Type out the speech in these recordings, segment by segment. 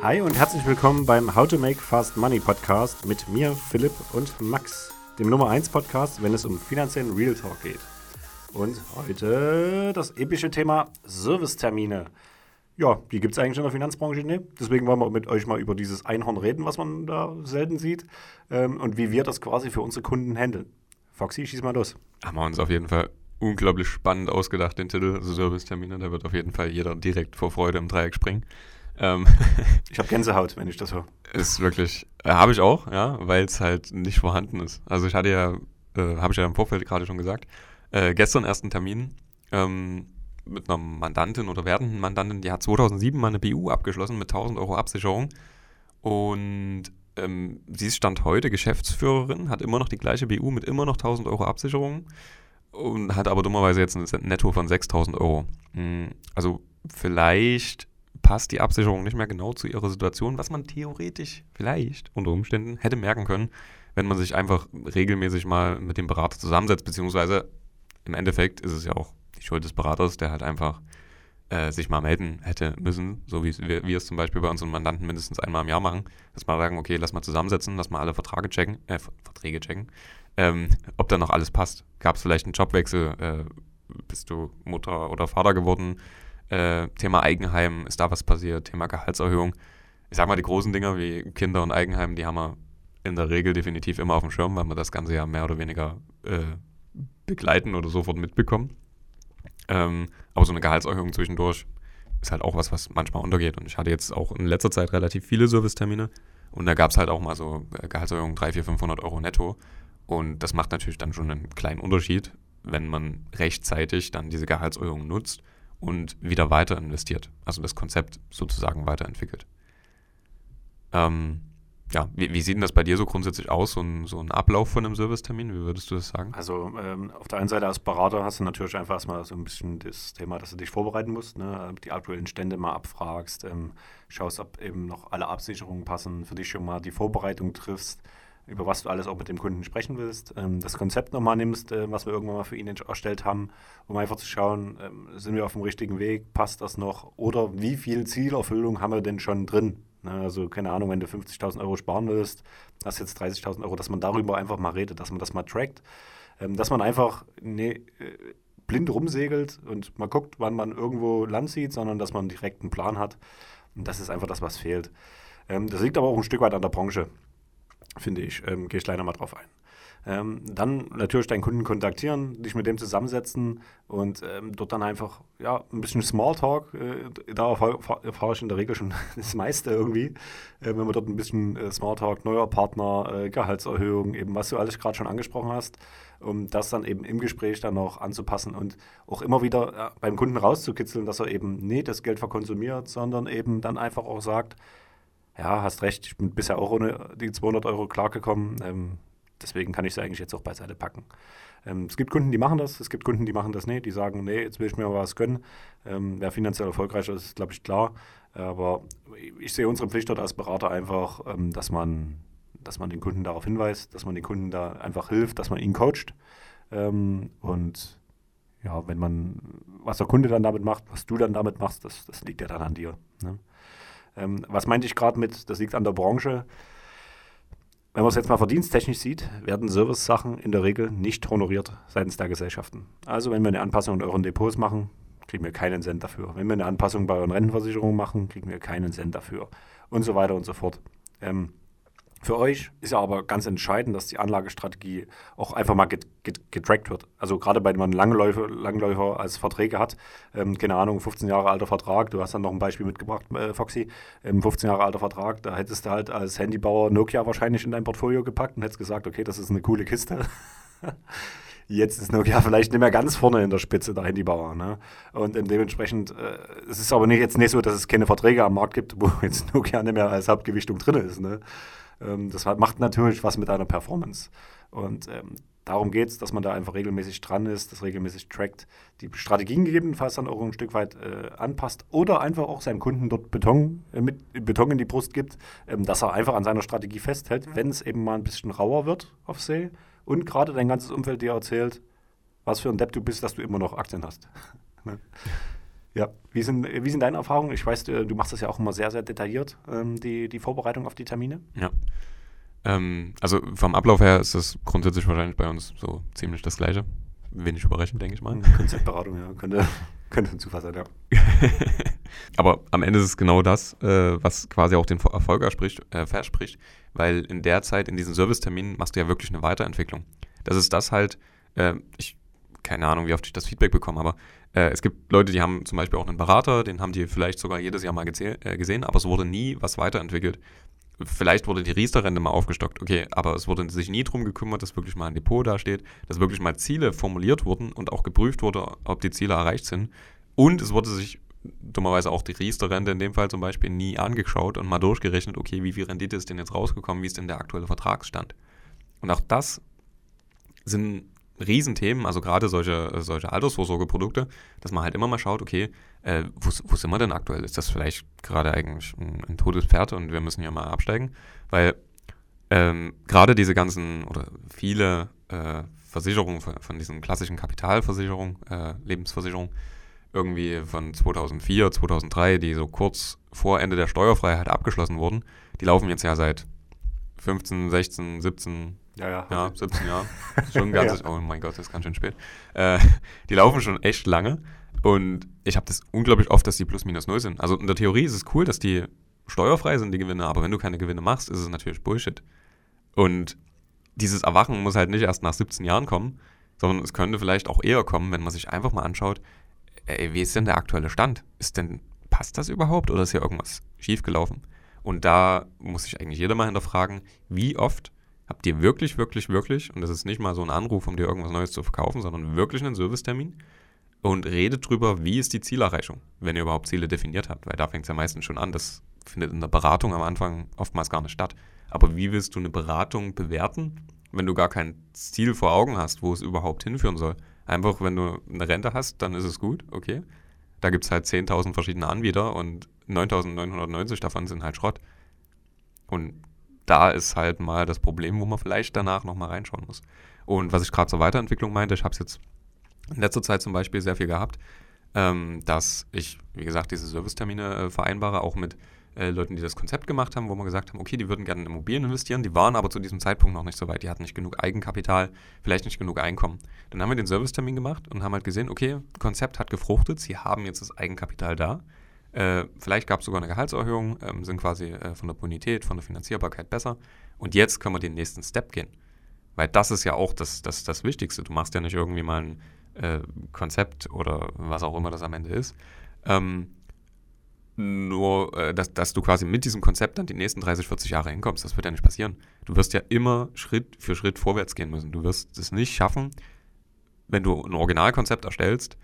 Hi und herzlich willkommen beim How to Make Fast Money Podcast mit mir, Philipp und Max, dem Nummer 1 Podcast, wenn es um finanziellen Real Talk geht. Und heute das epische Thema Servicetermine. Ja, die gibt es eigentlich in der Finanzbranche nicht. Deswegen wollen wir mit euch mal über dieses Einhorn reden, was man da selten sieht. Ähm, und wie wir das quasi für unsere Kunden handeln. Foxy, schieß mal los. Haben wir uns auf jeden Fall unglaublich spannend ausgedacht, den Titel, Servicetermine. Da wird auf jeden Fall jeder direkt vor Freude im Dreieck springen. Ähm, ich habe Gänsehaut, wenn ich das höre. Ist wirklich, äh, habe ich auch, ja, weil es halt nicht vorhanden ist. Also ich hatte ja, äh, habe ich ja im Vorfeld gerade schon gesagt, äh, gestern ersten Termin ähm, mit einer Mandantin oder werdenden Mandantin, die hat 2007 mal eine BU abgeschlossen mit 1000 Euro Absicherung und ähm, sie ist Stand heute Geschäftsführerin, hat immer noch die gleiche BU mit immer noch 1000 Euro Absicherung und hat aber dummerweise jetzt ein Netto von 6000 Euro. Hm, also vielleicht passt die Absicherung nicht mehr genau zu ihrer Situation, was man theoretisch vielleicht unter Umständen hätte merken können, wenn man sich einfach regelmäßig mal mit dem Berater zusammensetzt, beziehungsweise im Endeffekt ist es ja auch die Schuld des Beraters, der halt einfach äh, sich mal melden hätte müssen, so wie wir, wir es zum Beispiel bei unseren Mandanten mindestens einmal im Jahr machen, dass wir sagen, okay, lass mal zusammensetzen, lass mal alle Verträge checken, äh, Verträge checken, ähm, ob da noch alles passt. Gab es vielleicht einen Jobwechsel, äh, bist du Mutter oder Vater geworden, äh, Thema Eigenheim, ist da was passiert? Thema Gehaltserhöhung. Ich sag mal, die großen Dinger wie Kinder und Eigenheim, die haben wir in der Regel definitiv immer auf dem Schirm, weil wir das Ganze ja mehr oder weniger äh, begleiten oder sofort mitbekommen. Ähm, aber so eine Gehaltserhöhung zwischendurch ist halt auch was, was manchmal untergeht. Und ich hatte jetzt auch in letzter Zeit relativ viele Servicetermine und da gab es halt auch mal so äh, Gehaltserhöhungen 300, 400, 500 Euro netto. Und das macht natürlich dann schon einen kleinen Unterschied, wenn man rechtzeitig dann diese Gehaltserhöhung nutzt und wieder weiter investiert. Also das Konzept sozusagen weiterentwickelt. Ähm, ja, wie, wie, sieht denn das bei dir so grundsätzlich aus, so ein, so ein Ablauf von einem Servicetermin? Wie würdest du das sagen? Also ähm, auf der einen Seite als Berater hast du natürlich einfach erstmal so ein bisschen das Thema, dass du dich vorbereiten musst, ne? die aktuellen Stände mal abfragst, ähm, schaust, ob eben noch alle Absicherungen passen, für dich schon mal die Vorbereitung triffst, über was du alles auch mit dem Kunden sprechen willst, ähm, das Konzept nochmal nimmst, äh, was wir irgendwann mal für ihn erstellt haben, um einfach zu schauen, ähm, sind wir auf dem richtigen Weg, passt das noch oder wie viel Zielerfüllung haben wir denn schon drin? Ne, also keine Ahnung, wenn du 50.000 Euro sparen willst, hast jetzt 30.000 Euro, dass man darüber einfach mal redet, dass man das mal trackt, ähm, dass man einfach ne, äh, blind rumsegelt und mal guckt, wann man irgendwo Land sieht, sondern dass man direkt einen Plan hat. Und das ist einfach das, was fehlt. Ähm, das liegt aber auch ein Stück weit an der Branche finde ich. Ähm, Gehe ich gleich nochmal drauf ein. Ähm, dann natürlich deinen Kunden kontaktieren, dich mit dem zusammensetzen und ähm, dort dann einfach ja, ein bisschen Smalltalk. Äh, da erfahre ich in der Regel schon das meiste irgendwie. Äh, wenn man dort ein bisschen äh, Smalltalk, neuer Partner, äh, Gehaltserhöhung, eben was du alles gerade schon angesprochen hast, um das dann eben im Gespräch dann noch anzupassen und auch immer wieder ja, beim Kunden rauszukitzeln, dass er eben nicht das Geld verkonsumiert, sondern eben dann einfach auch sagt, ja, hast recht, ich bin bisher auch ohne die 200 Euro klargekommen. Ähm, deswegen kann ich sie eigentlich jetzt auch beiseite packen. Ähm, es gibt Kunden, die machen das, es gibt Kunden, die machen das nicht, die sagen, nee, jetzt will ich mir was gönnen. Ähm, wer finanziell erfolgreicher ist, ist, glaube ich, klar. Aber ich sehe unsere Pflicht dort als Berater einfach, ähm, dass, man, dass man den Kunden darauf hinweist, dass man den Kunden da einfach hilft, dass man ihn coacht. Ähm, und ja, wenn man, was der Kunde dann damit macht, was du dann damit machst, das, das liegt ja dann an dir. Ne? Ähm, was meinte ich gerade mit, das liegt an der Branche? Wenn man es jetzt mal verdiensttechnisch sieht, werden Service-Sachen in der Regel nicht honoriert seitens der Gesellschaften. Also wenn wir eine Anpassung in euren Depots machen, kriegen wir keinen Cent dafür. Wenn wir eine Anpassung bei euren Rentenversicherungen machen, kriegen wir keinen Cent dafür. Und so weiter und so fort. Ähm, für euch ist ja aber ganz entscheidend, dass die Anlagestrategie auch einfach mal getrackt wird. Also gerade bei man Langläufer, Langläufer als Verträge hat, ähm, keine Ahnung, 15 Jahre alter Vertrag, du hast dann noch ein Beispiel mitgebracht, äh, Foxy, ähm, 15 Jahre alter Vertrag, da hättest du halt als Handybauer Nokia wahrscheinlich in dein Portfolio gepackt und hättest gesagt, okay, das ist eine coole Kiste. Jetzt ist Nokia vielleicht nicht mehr ganz vorne in der Spitze der Handybauer. Ne? Und dementsprechend, äh, es ist aber nicht, jetzt nicht so, dass es keine Verträge am Markt gibt, wo jetzt Nokia nicht mehr als Hauptgewichtung drin ist. Ne? Ähm, das macht natürlich was mit deiner Performance. Und ähm, darum geht es, dass man da einfach regelmäßig dran ist, das regelmäßig trackt, die Strategien gegebenenfalls dann auch ein Stück weit äh, anpasst oder einfach auch seinem Kunden dort Beton, äh, mit Beton in die Brust gibt, ähm, dass er einfach an seiner Strategie festhält, wenn es eben mal ein bisschen rauer wird auf See und gerade dein ganzes Umfeld dir erzählt, was für ein Depp du bist, dass du immer noch Aktien hast. Ne? Ja, wie sind, wie sind deine Erfahrungen? Ich weiß, du machst das ja auch immer sehr, sehr detailliert, ähm, die, die Vorbereitung auf die Termine. Ja. Ähm, also vom Ablauf her ist das grundsätzlich wahrscheinlich bei uns so ziemlich das Gleiche. Wenig überraschend, denke ich mal. Konzeptberatung, ja, könnte, könnte ein Zufall sein, ja. Aber am Ende ist es genau das, äh, was quasi auch den Erfolg äh, verspricht, weil in der Zeit, in diesen Serviceterminen, machst du ja wirklich eine Weiterentwicklung. Das ist das halt, äh, ich, keine Ahnung, wie oft ich das Feedback bekomme, aber äh, es gibt Leute, die haben zum Beispiel auch einen Berater, den haben die vielleicht sogar jedes Jahr mal äh, gesehen, aber es wurde nie was weiterentwickelt vielleicht wurde die Riester-Rente mal aufgestockt, okay, aber es wurde sich nie darum gekümmert, dass wirklich mal ein Depot dasteht, dass wirklich mal Ziele formuliert wurden und auch geprüft wurde, ob die Ziele erreicht sind. Und es wurde sich dummerweise auch die Riester-Rente in dem Fall zum Beispiel nie angeschaut und mal durchgerechnet, okay, wie viel Rendite ist denn jetzt rausgekommen, wie ist denn der aktuelle Vertragsstand. Und auch das sind Riesenthemen, also gerade solche, solche Altersvorsorgeprodukte, dass man halt immer mal schaut, okay, äh, wo, wo sind wir denn aktuell? Ist das vielleicht gerade eigentlich ein, ein totes Pferd und wir müssen hier mal absteigen? Weil ähm, gerade diese ganzen oder viele äh, Versicherungen von, von, diesen klassischen Kapitalversicherungen, äh, Lebensversicherungen, irgendwie von 2004, 2003, die so kurz vor Ende der Steuerfreiheit abgeschlossen wurden, die laufen jetzt ja seit 15, 16, 17, ja, ja. Ja, 17 Jahre. Schon ganz, ja. oh mein Gott, das ist ganz schön spät. Äh, die laufen schon echt lange und ich habe das unglaublich oft, dass die plus minus null sind. Also in der Theorie ist es cool, dass die steuerfrei sind, die Gewinne, aber wenn du keine Gewinne machst, ist es natürlich Bullshit. Und dieses Erwachen muss halt nicht erst nach 17 Jahren kommen, sondern es könnte vielleicht auch eher kommen, wenn man sich einfach mal anschaut, ey, wie ist denn der aktuelle Stand? Ist denn, passt das überhaupt oder ist hier irgendwas schiefgelaufen? Und da muss sich eigentlich jeder mal hinterfragen, wie oft habt ihr wirklich, wirklich, wirklich, und das ist nicht mal so ein Anruf, um dir irgendwas Neues zu verkaufen, sondern wirklich einen Servicetermin und redet drüber, wie ist die Zielerreichung, wenn ihr überhaupt Ziele definiert habt, weil da fängt es ja meistens schon an. Das findet in der Beratung am Anfang oftmals gar nicht statt. Aber wie willst du eine Beratung bewerten, wenn du gar kein Ziel vor Augen hast, wo es überhaupt hinführen soll? Einfach, wenn du eine Rente hast, dann ist es gut, okay. Da gibt es halt 10.000 verschiedene Anbieter und 9.990 davon sind halt Schrott. Und da ist halt mal das Problem, wo man vielleicht danach nochmal reinschauen muss. Und was ich gerade zur Weiterentwicklung meinte, ich habe es jetzt in letzter Zeit zum Beispiel sehr viel gehabt, ähm, dass ich, wie gesagt, diese Servicetermine äh, vereinbare, auch mit äh, Leuten, die das Konzept gemacht haben, wo wir gesagt haben, okay, die würden gerne in Immobilien investieren, die waren aber zu diesem Zeitpunkt noch nicht so weit, die hatten nicht genug Eigenkapital, vielleicht nicht genug Einkommen. Dann haben wir den Servicetermin gemacht und haben halt gesehen, okay, Konzept hat gefruchtet, sie haben jetzt das Eigenkapital da. Äh, vielleicht gab es sogar eine Gehaltserhöhung, ähm, sind quasi äh, von der Bonität, von der Finanzierbarkeit besser. Und jetzt können wir den nächsten Step gehen. Weil das ist ja auch das, das, das Wichtigste. Du machst ja nicht irgendwie mal ein äh, Konzept oder was auch immer das am Ende ist. Ähm, nur, äh, dass, dass du quasi mit diesem Konzept dann die nächsten 30, 40 Jahre hinkommst. Das wird ja nicht passieren. Du wirst ja immer Schritt für Schritt vorwärts gehen müssen. Du wirst es nicht schaffen, wenn du ein Originalkonzept erstellst,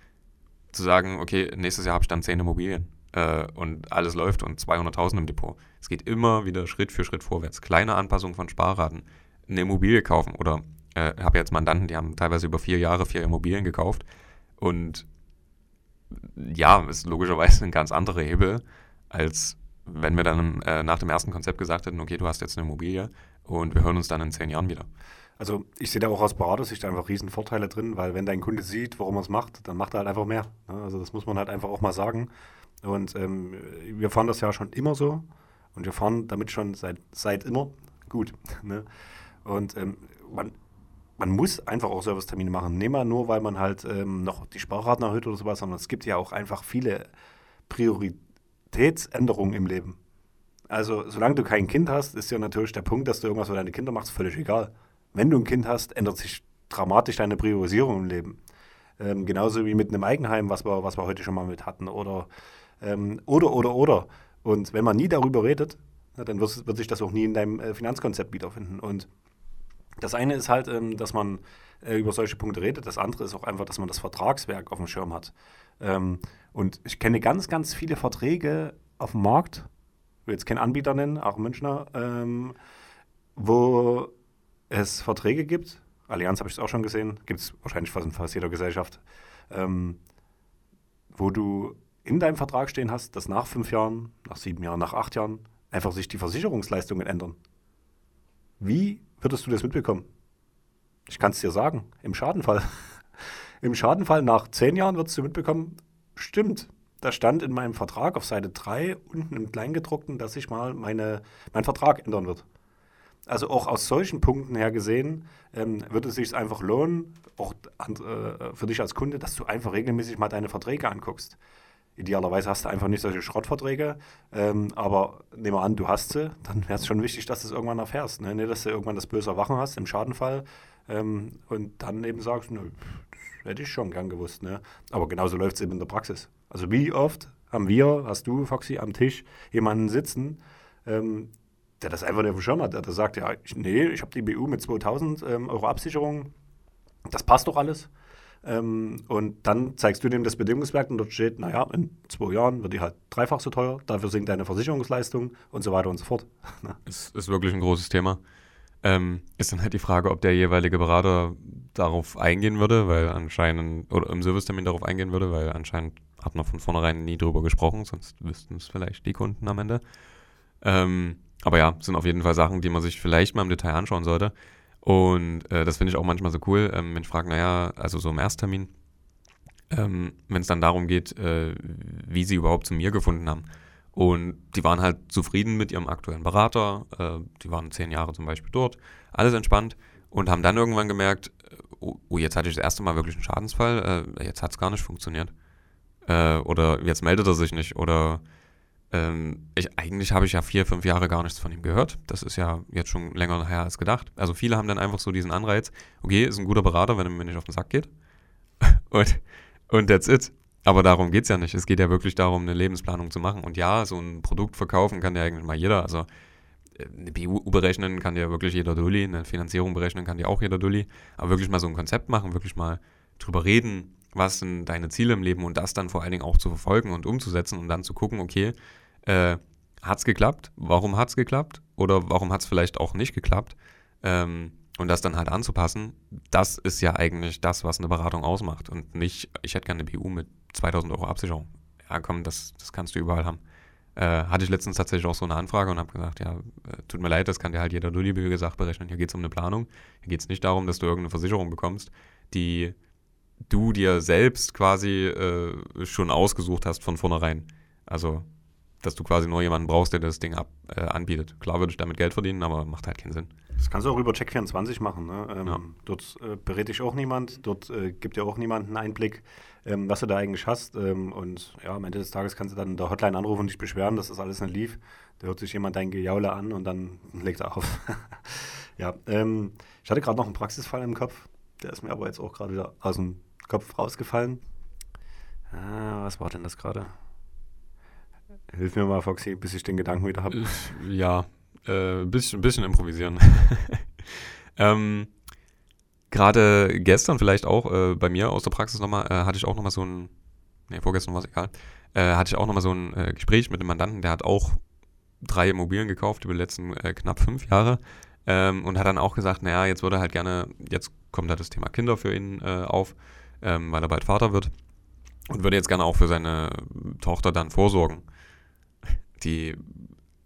zu sagen, okay, nächstes Jahr habe ich dann 10 Immobilien äh, und alles läuft und 200.000 im Depot. Es geht immer wieder Schritt für Schritt vorwärts. Kleine Anpassungen von Sparraten, eine Immobilie kaufen oder äh, habe jetzt Mandanten, die haben teilweise über vier Jahre vier Immobilien gekauft und ja, ist logischerweise ein ganz anderer Hebel, als wenn wir dann äh, nach dem ersten Konzept gesagt hätten, okay, du hast jetzt eine Immobilie und wir hören uns dann in zehn Jahren wieder. Also ich sehe da auch aus Beratersicht einfach riesen Vorteile drin, weil wenn dein Kunde sieht, warum er es macht, dann macht er halt einfach mehr. Ne? Also das muss man halt einfach auch mal sagen. Und ähm, wir fahren das ja schon immer so und wir fahren damit schon seit, seit immer gut. Ne? Und ähm, man, man muss einfach auch Servicetermine machen. Nicht mal nur, weil man halt ähm, noch die Sparraten erhöht oder sowas, sondern es gibt ja auch einfach viele Prioritätsänderungen im Leben. Also, solange du kein Kind hast, ist ja natürlich der Punkt, dass du irgendwas für deine Kinder machst, völlig egal. Wenn du ein Kind hast, ändert sich dramatisch deine Priorisierung im Leben. Ähm, genauso wie mit einem Eigenheim, was wir, was wir heute schon mal mit hatten. Oder, ähm, oder, oder, oder. Und wenn man nie darüber redet, na, dann wird, wird, sich das auch nie in deinem äh, Finanzkonzept wiederfinden. Und das eine ist halt, ähm, dass man äh, über solche Punkte redet. Das andere ist auch einfach, dass man das Vertragswerk auf dem Schirm hat. Ähm, und ich kenne ganz, ganz viele Verträge auf dem Markt, ich will jetzt keinen Anbieter nennen, auch Münchner, ähm, wo es Verträge gibt. Allianz habe ich es auch schon gesehen, gibt es wahrscheinlich fast in fast jeder Gesellschaft, ähm, wo du in deinem Vertrag stehen hast, dass nach fünf Jahren, nach sieben Jahren, nach acht Jahren einfach sich die Versicherungsleistungen ändern. Wie würdest du das mitbekommen? Ich kann es dir sagen, im Schadenfall. Im Schadenfall nach zehn Jahren würdest du mitbekommen, stimmt, da stand in meinem Vertrag auf Seite 3 unten im Kleingedruckten, dass sich mal meine, mein Vertrag ändern wird. Also auch aus solchen Punkten her gesehen, ähm, würde es sich einfach lohnen, auch äh, für dich als Kunde, dass du einfach regelmäßig mal deine Verträge anguckst. Idealerweise hast du einfach nicht solche Schrottverträge, ähm, aber nehmen wir an, du hast sie, dann wäre es schon wichtig, dass du es irgendwann erfährst. Ne? Nicht, dass du irgendwann das böse Erwachen hast im Schadenfall ähm, und dann eben sagst, nö, das hätte ich schon gern gewusst. Ne? Aber genauso läuft es eben in der Praxis. Also wie oft haben wir, hast du, Foxy, am Tisch jemanden sitzen, ähm, der das einfach nicht auf Schirm hat, der, der sagt, ja, ich, nee, ich habe die BU mit 2000 ähm, Euro Absicherung, das passt doch alles. Ähm, und dann zeigst du dem das Bedingungswerk und dort steht, naja, in zwei Jahren wird die halt dreifach so teuer, dafür sinkt deine Versicherungsleistung und so weiter und so fort. ist, ist wirklich ein großes Thema. Ähm, ist dann halt die Frage, ob der jeweilige Berater darauf eingehen würde, weil anscheinend, oder im Servicetermin darauf eingehen würde, weil anscheinend hat man von vornherein nie drüber gesprochen, sonst wüssten es vielleicht die Kunden am Ende. Ähm, aber ja, sind auf jeden Fall Sachen, die man sich vielleicht mal im Detail anschauen sollte. Und äh, das finde ich auch manchmal so cool, ähm, wenn ich frage, naja, also so im Ersttermin, ähm, wenn es dann darum geht, äh, wie sie überhaupt zu mir gefunden haben. Und die waren halt zufrieden mit ihrem aktuellen Berater, äh, die waren zehn Jahre zum Beispiel dort, alles entspannt und haben dann irgendwann gemerkt, oh, oh jetzt hatte ich das erste Mal wirklich einen Schadensfall, äh, jetzt hat es gar nicht funktioniert. Äh, oder jetzt meldet er sich nicht oder ähm, ich, eigentlich habe ich ja vier, fünf Jahre gar nichts von ihm gehört. Das ist ja jetzt schon länger her als gedacht. Also viele haben dann einfach so diesen Anreiz, okay, ist ein guter Berater, wenn er mir nicht auf den Sack geht. und, und that's it. Aber darum geht es ja nicht. Es geht ja wirklich darum, eine Lebensplanung zu machen. Und ja, so ein Produkt verkaufen kann ja eigentlich mal jeder. Also äh, eine BU berechnen kann ja wirklich jeder Dulli, eine Finanzierung berechnen kann ja auch jeder Dulli. Aber wirklich mal so ein Konzept machen, wirklich mal drüber reden, was sind deine Ziele im Leben und das dann vor allen Dingen auch zu verfolgen und umzusetzen und dann zu gucken, okay, äh, hat es geklappt? Warum hat es geklappt? Oder warum hat es vielleicht auch nicht geklappt? Ähm, und das dann halt anzupassen, das ist ja eigentlich das, was eine Beratung ausmacht. Und nicht, ich hätte gerne eine BU mit 2000 Euro Absicherung. Ja, komm, das, das kannst du überall haben. Äh, hatte ich letztens tatsächlich auch so eine Anfrage und habe gesagt, ja, äh, tut mir leid, das kann dir halt jeder Dulli, wie gesagt, berechnen. Hier geht es um eine Planung. Hier geht es nicht darum, dass du irgendeine Versicherung bekommst, die du dir selbst quasi äh, schon ausgesucht hast von vornherein. Also dass du quasi nur jemanden brauchst, der das Ding ab, äh, anbietet. Klar würde ich damit Geld verdienen, aber macht halt keinen Sinn. Das kannst du auch über Check24 machen. Ne? Ähm, ja. Dort äh, berät dich auch niemand, dort äh, gibt dir auch niemand einen Einblick, ähm, was du da eigentlich hast. Ähm, und ja, am Ende des Tages kannst du dann in der Hotline anrufen und dich beschweren, dass das alles nicht lief. Da hört sich jemand dein Gejaule an und dann legt er auf. ja, ähm, ich hatte gerade noch einen Praxisfall im Kopf, der ist mir aber jetzt auch gerade wieder aus dem Kopf rausgefallen. Ah, was war denn das gerade? Hilf mir mal, Foxy, bis ich den Gedanken wieder habe. Ja, ein äh, bisschen, bisschen improvisieren. ähm, Gerade gestern vielleicht auch äh, bei mir aus der Praxis nochmal, äh, hatte ich auch nochmal so ein, nee, vorgestern war es egal, äh, hatte ich auch nochmal so ein äh, Gespräch mit einem Mandanten, der hat auch drei Immobilien gekauft über die letzten äh, knapp fünf Jahre ähm, und hat dann auch gesagt, naja, jetzt würde er halt gerne, jetzt kommt da das Thema Kinder für ihn auf, ähm, weil er bald Vater wird und würde jetzt gerne auch für seine Tochter dann vorsorgen die,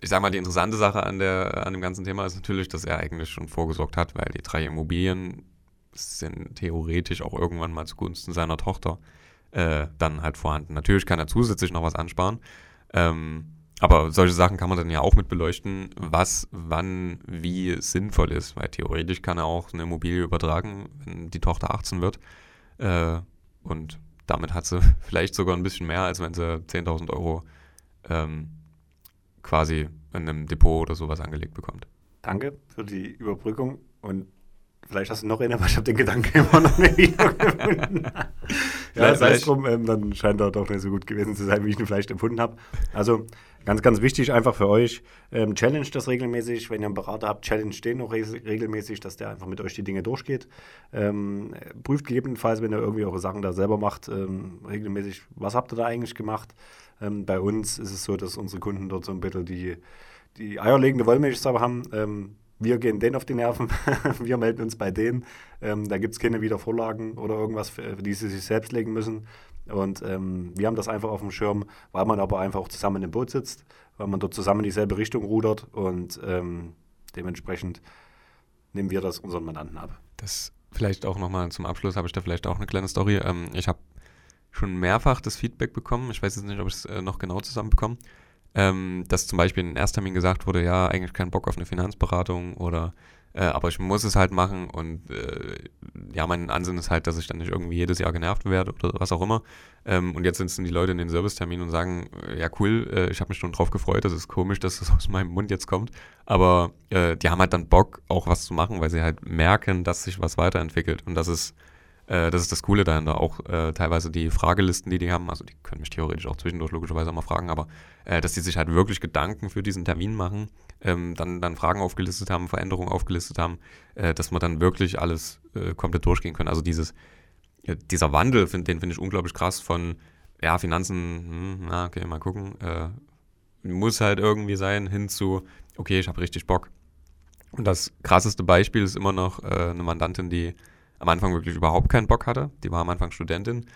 ich sag mal, die interessante Sache an, der, an dem ganzen Thema ist natürlich, dass er eigentlich schon vorgesorgt hat, weil die drei Immobilien sind theoretisch auch irgendwann mal zugunsten seiner Tochter äh, dann halt vorhanden. Natürlich kann er zusätzlich noch was ansparen. Ähm, aber solche Sachen kann man dann ja auch mit beleuchten, was, wann, wie sinnvoll ist, weil theoretisch kann er auch eine Immobilie übertragen, wenn die Tochter 18 wird. Äh, und damit hat sie vielleicht sogar ein bisschen mehr, als wenn sie 10.000 Euro ähm, quasi in einem Depot oder sowas angelegt bekommt. Danke für die Überbrückung und vielleicht hast du noch einen, aber ich habe den Gedanken immer noch nicht gefunden. Ja, sei es drum, ähm, dann scheint er doch nicht so gut gewesen zu sein, wie ich ihn vielleicht empfunden habe. Also ganz, ganz wichtig einfach für euch, ähm, challenge das regelmäßig. Wenn ihr einen Berater habt, challenge den auch regelmäßig, dass der einfach mit euch die Dinge durchgeht. Ähm, prüft gegebenenfalls, wenn ihr irgendwie eure Sachen da selber macht, ähm, regelmäßig, was habt ihr da eigentlich gemacht? Ähm, bei uns ist es so, dass unsere Kunden dort so ein bisschen die, die eierlegende Wollmilchsau haben. Wir gehen denen auf die Nerven, wir melden uns bei denen. Ähm, da gibt es keine Wiedervorlagen oder irgendwas, für die sie sich selbst legen müssen. Und ähm, wir haben das einfach auf dem Schirm, weil man aber einfach auch zusammen im Boot sitzt, weil man dort zusammen in dieselbe Richtung rudert und ähm, dementsprechend nehmen wir das unseren Mandanten ab. Das vielleicht auch nochmal zum Abschluss habe ich da vielleicht auch eine kleine Story. Ähm, ich habe schon mehrfach das Feedback bekommen, ich weiß jetzt nicht, ob ich es äh, noch genau zusammenbekomme, ähm, dass zum Beispiel in Ersttermin gesagt wurde, ja, eigentlich keinen Bock auf eine Finanzberatung oder äh, aber ich muss es halt machen und äh, ja, mein Ansinn ist halt, dass ich dann nicht irgendwie jedes Jahr genervt werde oder was auch immer. Ähm, und jetzt sitzen die Leute in den Servicetermin und sagen, äh, ja cool, äh, ich habe mich schon drauf gefreut, das ist komisch, dass das aus meinem Mund jetzt kommt. Aber äh, die haben halt dann Bock, auch was zu machen, weil sie halt merken, dass sich was weiterentwickelt. Und das ist äh, das ist das Coole dahinter. Auch äh, teilweise die Fragelisten, die die haben, also die können mich theoretisch auch zwischendurch logischerweise mal fragen, aber äh, dass die sich halt wirklich Gedanken für diesen Termin machen, ähm, dann, dann Fragen aufgelistet haben, Veränderungen aufgelistet haben, äh, dass man dann wirklich alles äh, komplett durchgehen können. Also dieses, äh, dieser Wandel, find, den finde ich unglaublich krass von, ja, Finanzen, hm, na, okay, mal gucken, muss halt irgendwie sein, hin zu, okay, ich habe richtig Bock. Und das krasseste Beispiel ist immer noch eine Mandantin, die am Anfang wirklich überhaupt keinen Bock hatte. Die war am Anfang Studentin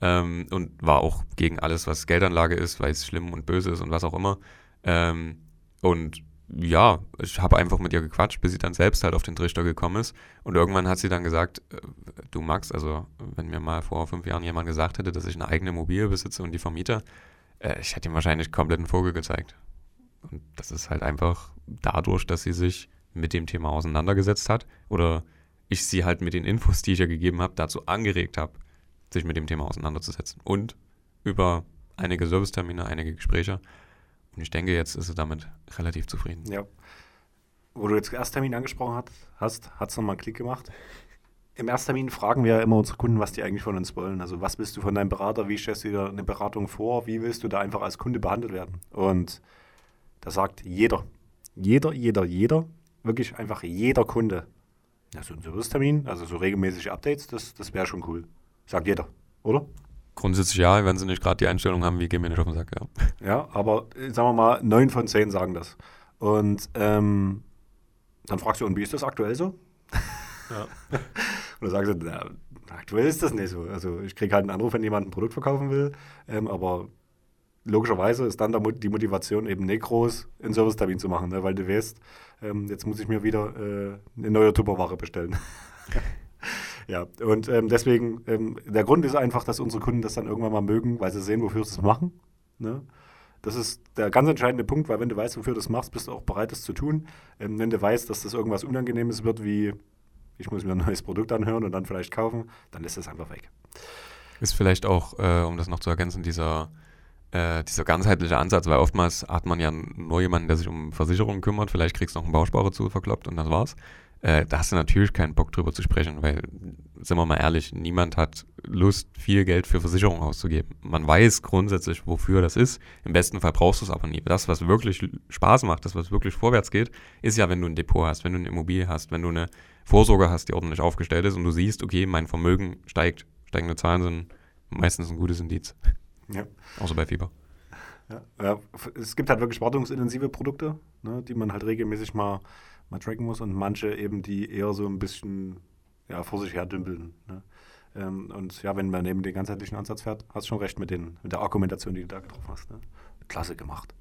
ähm, und war auch gegen alles, was Geldanlage ist, weil es schlimm und böse ist und was auch immer. Ähm, und ja, ich habe einfach mit ihr gequatscht, bis sie dann selbst halt auf den Trichter gekommen ist. Und irgendwann hat sie dann gesagt, äh, du Max, also wenn mir mal vor fünf Jahren jemand gesagt hätte, dass ich eine eigene Immobilie besitze und die vermiete, äh, ich hätte ihm wahrscheinlich komplett einen Vogel gezeigt. Und das ist halt einfach dadurch, dass sie sich mit dem Thema auseinandergesetzt hat oder ich sie halt mit den Infos, die ich ihr gegeben habe, dazu angeregt habe, sich mit dem Thema auseinanderzusetzen. Und über einige Servicetermine, einige Gespräche. Und ich denke, jetzt ist sie damit relativ zufrieden. Ja. Wo du jetzt Ersttermin angesprochen hast, hat es nochmal einen Klick gemacht. Im Ersttermin fragen wir ja immer unsere Kunden, was die eigentlich von uns wollen. Also was willst du von deinem Berater, wie stellst du dir eine Beratung vor, wie willst du da einfach als Kunde behandelt werden? Und da sagt jeder, jeder, jeder, jeder, wirklich einfach jeder Kunde, ja, so ein Servicetermin, also so regelmäßige Updates, das, das wäre schon cool. Sagt jeder, oder? Grundsätzlich ja, wenn sie nicht gerade die Einstellung haben, wie gehen wir nicht auf den Sack, ja. Ja, aber sagen wir mal, neun von zehn sagen das. Und ähm, dann fragst du, und wie ist das aktuell so? Ja. und dann sagen sie, na, aktuell ist das nicht so. Also ich kriege halt einen Anruf, wenn jemand ein Produkt verkaufen will, ähm, aber logischerweise ist dann die Motivation eben nicht groß, einen Servicetermin zu machen, ne? weil du weißt, ähm, jetzt muss ich mir wieder äh, eine neue Tupperware bestellen. ja, und ähm, deswegen, ähm, der Grund ist einfach, dass unsere Kunden das dann irgendwann mal mögen, weil sie sehen, wofür sie es machen. Ne? Das ist der ganz entscheidende Punkt, weil wenn du weißt, wofür du es machst, bist du auch bereit, es zu tun. Ähm, wenn du weißt, dass das irgendwas Unangenehmes wird, wie ich muss mir ein neues Produkt anhören und dann vielleicht kaufen, dann ist es einfach weg. Ist vielleicht auch, äh, um das noch zu ergänzen, dieser äh, dieser ganzheitliche Ansatz, weil oftmals hat man ja nur jemanden, der sich um Versicherungen kümmert, vielleicht kriegst du noch einen Bausparer zu verkloppt und das war's. Äh, da hast du natürlich keinen Bock drüber zu sprechen, weil, sind wir mal ehrlich, niemand hat Lust, viel Geld für Versicherungen auszugeben. Man weiß grundsätzlich, wofür das ist. Im besten Fall brauchst du es aber nie. Das, was wirklich Spaß macht, das, was wirklich vorwärts geht, ist ja, wenn du ein Depot hast, wenn du eine Immobilie hast, wenn du eine Vorsorge hast, die ordentlich aufgestellt ist und du siehst, okay, mein Vermögen steigt. Steigende Zahlen sind meistens ein gutes Indiz. Ja. Außer bei Fieber. Ja, es gibt halt wirklich wartungsintensive Produkte, ne, die man halt regelmäßig mal, mal tracken muss und manche eben, die eher so ein bisschen ja, vor sich her dümpeln. Ne. Ähm, und ja, wenn man eben den ganzheitlichen Ansatz fährt, hast du schon recht mit, den, mit der Argumentation, die du da getroffen hast. Ne. Klasse gemacht.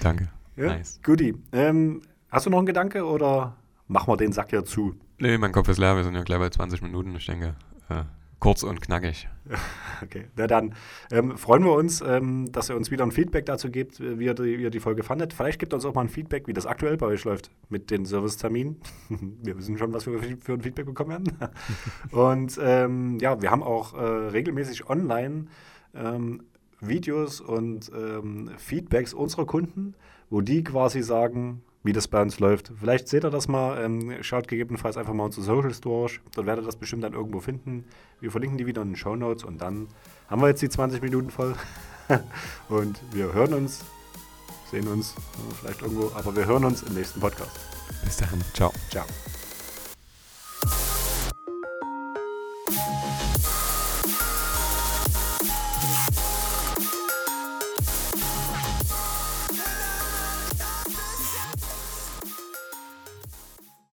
Danke. Ja, nice. Guti. Ähm, hast du noch einen Gedanke oder machen wir den Sack ja zu? Nee, mein Kopf ist leer. Wir sind ja gleich bei 20 Minuten. Ich denke, äh, Kurz und knackig. Okay, na dann ähm, freuen wir uns, ähm, dass ihr uns wieder ein Feedback dazu gebt, wie ihr, die, wie ihr die Folge fandet. Vielleicht gibt uns auch mal ein Feedback, wie das aktuell bei euch läuft mit den Serviceterminen. wir wissen schon, was wir für ein Feedback bekommen werden. und ähm, ja, wir haben auch äh, regelmäßig online ähm, Videos und ähm, Feedbacks unserer Kunden, wo die quasi sagen, wie das bei uns läuft. Vielleicht seht ihr das mal, ähm, schaut gegebenenfalls einfach mal unsere Socials durch. Dort werdet ihr das bestimmt dann irgendwo finden. Wir verlinken die wieder in den Show Notes und dann haben wir jetzt die 20 Minuten voll. und wir hören uns, sehen uns vielleicht irgendwo, aber wir hören uns im nächsten Podcast. Bis dahin. Ciao. Ciao.